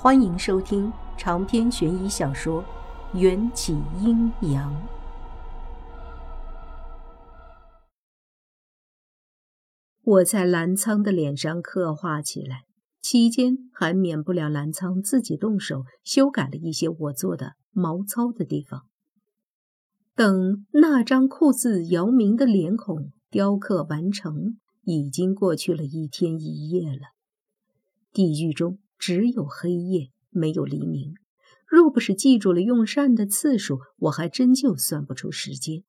欢迎收听长篇悬疑小说《缘起阴阳》。我在澜沧的脸上刻画起来，期间还免不了澜沧自己动手修改了一些我做的毛糙的地方。等那张酷似姚明的脸孔雕刻完成，已经过去了一天一夜了。地狱中。只有黑夜，没有黎明。若不是记住了用膳的次数，我还真就算不出时间。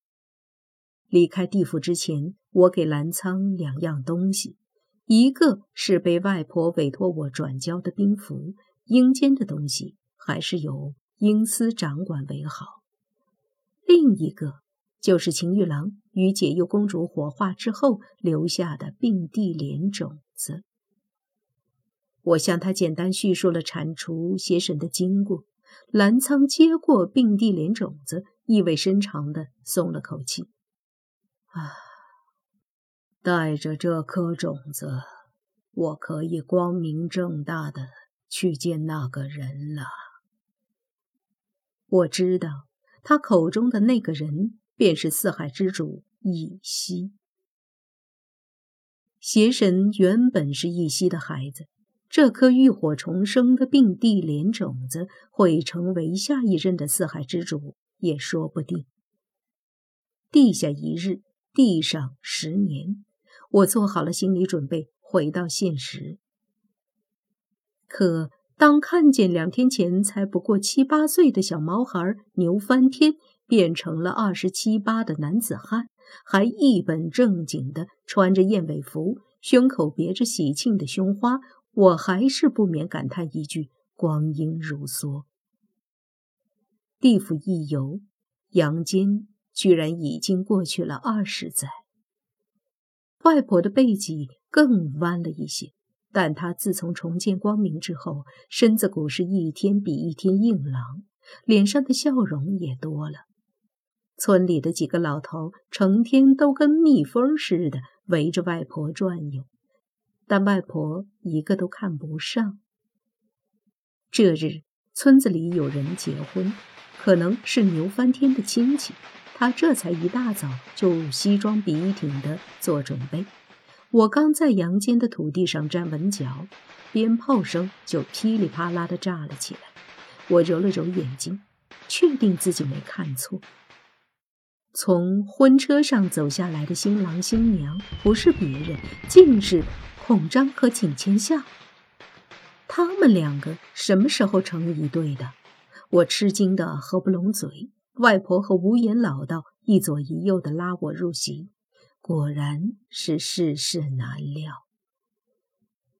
离开地府之前，我给澜沧两样东西：一个是被外婆委托我转交的兵符，阴间的东西还是由阴司掌管为好；另一个就是秦玉郎与解忧公主火化之后留下的并蒂莲种子。我向他简单叙述了铲除邪神的经过。澜沧接过并蒂莲种子，意味深长地松了口气。啊，带着这颗种子，我可以光明正大的去见那个人了。我知道，他口中的那个人，便是四海之主易西。邪神原本是一息的孩子。这颗浴火重生的并蒂莲种子会成为下一任的四海之主，也说不定。地下一日，地上十年，我做好了心理准备，回到现实。可当看见两天前才不过七八岁的小毛孩牛翻天变成了二十七八的男子汉，还一本正经的穿着燕尾服，胸口别着喜庆的胸花。我还是不免感叹一句：“光阴如梭。”地府一游，阳间居然已经过去了二十载。外婆的背脊更弯了一些，但她自从重见光明之后，身子骨是一天比一天硬朗，脸上的笑容也多了。村里的几个老头成天都跟蜜蜂似的围着外婆转悠。但外婆一个都看不上。这日，村子里有人结婚，可能是牛翻天的亲戚，他这才一大早就西装笔挺的做准备。我刚在阳间的土地上站稳脚，鞭炮声就噼里啪啦的炸了起来。我揉了揉眼睛，确定自己没看错。从婚车上走下来的新郎新娘不是别人，竟是。孔章和景千夏，他们两个什么时候成了一对的？我吃惊的合不拢嘴。外婆和无言老道一左一右的拉我入席，果然是世事难料。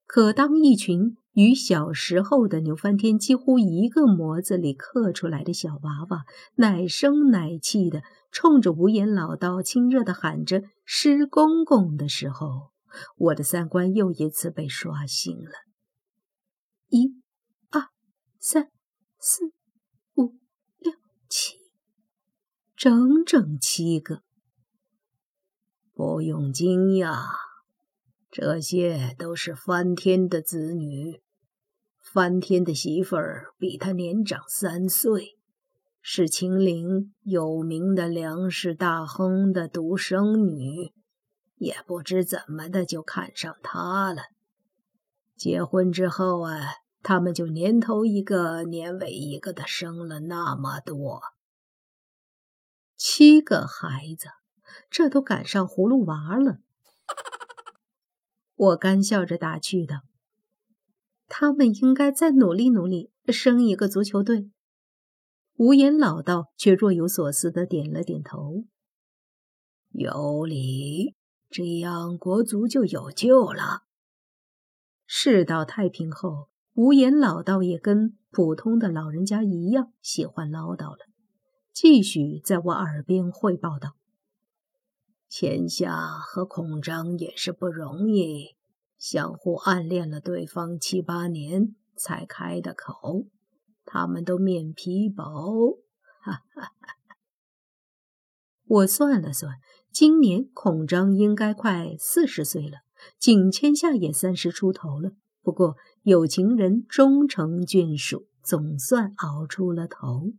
可当一群与小时候的牛翻天几乎一个模子里刻出来的小娃娃，奶声奶气的冲着无言老道亲热的喊着“师公公”的时候，我的三观又一次被刷新了。一、二、三、四、五、六、七，整整七个。不用惊讶，这些都是翻天的子女。翻天的媳妇儿比他年长三岁，是秦岭有名的粮食大亨的独生女。也不知怎么的就看上他了。结婚之后啊，他们就年头一个年尾一个的生了那么多，七个孩子，这都赶上葫芦娃了。我干笑着打趣道：“他们应该再努力努力，生一个足球队。”无言老道却若有所思的点了点头：“有理。”这样国足就有救了。世道太平后，无言老道也跟普通的老人家一样喜欢唠叨了，继续在我耳边汇报道：“钱夏和孔章也是不容易，相互暗恋了对方七八年才开的口，他们都面皮薄。”哈哈哈。我算了算。今年孔章应该快四十岁了，景千夏也三十出头了。不过有情人终成眷属，总算熬出了头。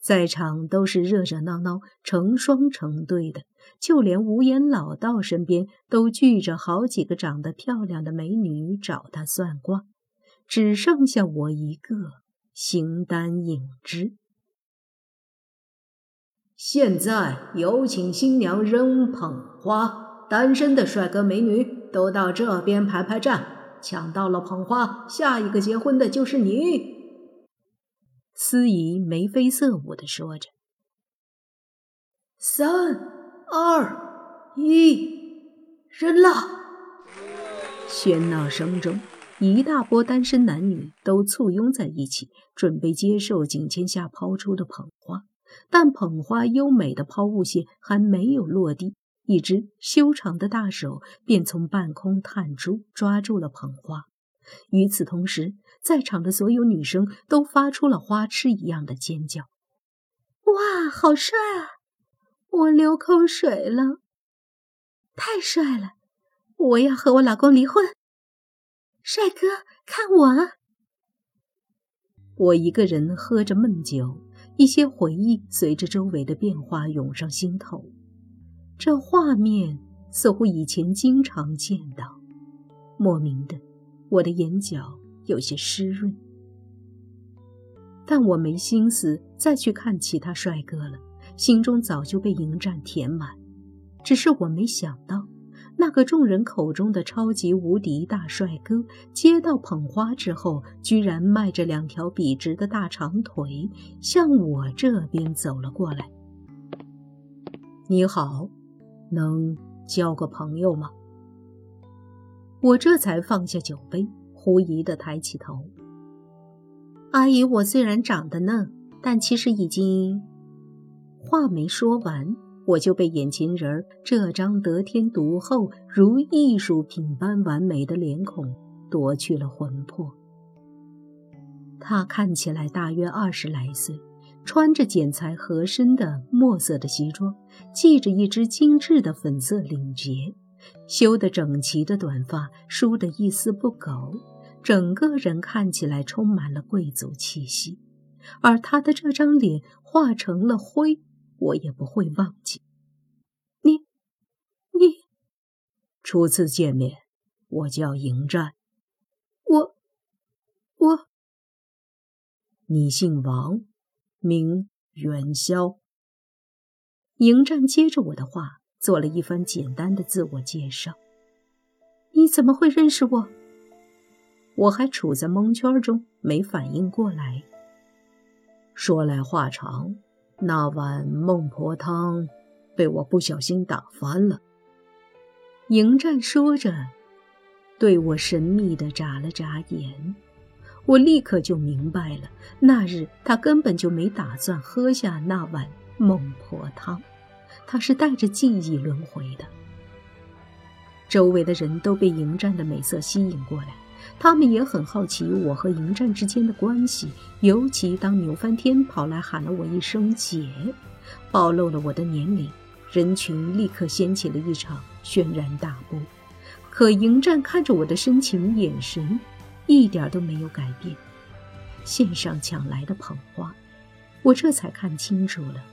在场都是热热闹闹、成双成对的，就连无言老道身边都聚着好几个长得漂亮的美女找他算卦，只剩下我一个形单影只。现在有请新娘扔捧花，单身的帅哥美女都到这边排排站，抢到了捧花，下一个结婚的就是你。司仪眉飞色舞的说着：“三、二、一，扔了！”喧闹声中，一大波单身男女都簇拥在一起，准备接受景千夏抛出的捧花。但捧花优美的抛物线还没有落地，一只修长的大手便从半空探出，抓住了捧花。与此同时，在场的所有女生都发出了花痴一样的尖叫：“哇，好帅啊！我流口水了，太帅了！我要和我老公离婚！帅哥，看我啊！”我一个人喝着闷酒，一些回忆随着周围的变化涌上心头。这画面似乎以前经常见到，莫名的，我的眼角。有些湿润，但我没心思再去看其他帅哥了，心中早就被迎战填满。只是我没想到，那个众人口中的超级无敌大帅哥，接到捧花之后，居然迈着两条笔直的大长腿向我这边走了过来。你好，能交个朋友吗？我这才放下酒杯。狐疑的抬起头，阿姨，我虽然长得嫩，但其实已经……话没说完，我就被眼前人这张得天独厚、如艺术品般完美的脸孔夺去了魂魄。他看起来大约二十来岁，穿着剪裁合身的墨色的西装，系着一只精致的粉色领结。修得整齐的短发梳得一丝不苟，整个人看起来充满了贵族气息。而他的这张脸化成了灰，我也不会忘记。你，你，初次见面，我叫迎战。我，我，你姓王，名元宵。迎战接着我的话。做了一番简单的自我介绍。你怎么会认识我？我还处在蒙圈中，没反应过来。说来话长，那碗孟婆汤被我不小心打翻了。迎战说着，对我神秘的眨了眨眼。我立刻就明白了，那日他根本就没打算喝下那碗孟婆汤。他是带着记忆轮回的。周围的人都被迎战的美色吸引过来，他们也很好奇我和迎战之间的关系。尤其当牛翻天跑来喊了我一声“姐”，暴露了我的年龄，人群立刻掀起了一场轩然大波。可迎战看着我的深情眼神，一点都没有改变。线上抢来的捧花，我这才看清楚了。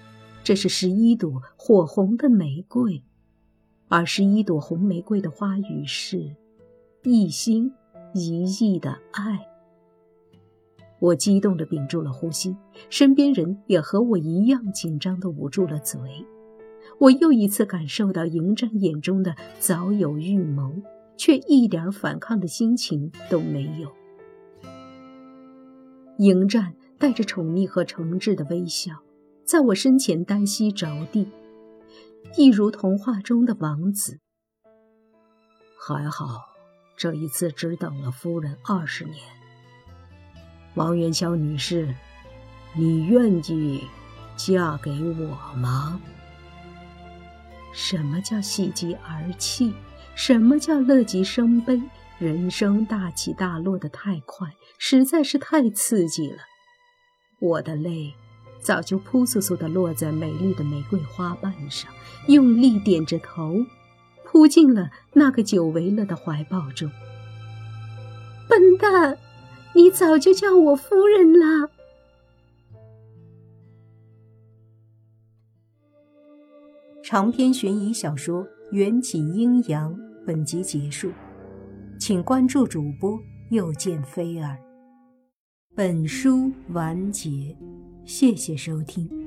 这是十一朵火红的玫瑰，而十一朵红玫瑰的花语是一心一亿的爱。我激动地屏住了呼吸，身边人也和我一样紧张地捂住了嘴。我又一次感受到迎战眼中的早有预谋，却一点反抗的心情都没有。迎战带着宠溺和诚挚的微笑。在我身前单膝着地，一如童话中的王子。还好，这一次只等了夫人二十年。王元宵女士，你愿意嫁给我吗？什么叫喜极而泣？什么叫乐极生悲？人生大起大落的太快，实在是太刺激了。我的泪。早就扑簌簌地落在美丽的玫瑰花瓣上，用力点着头，扑进了那个久违了的怀抱中。笨蛋，你早就叫我夫人了。长篇悬疑小说《缘起阴阳》本集结束，请关注主播，又见菲儿。本书完结，谢谢收听。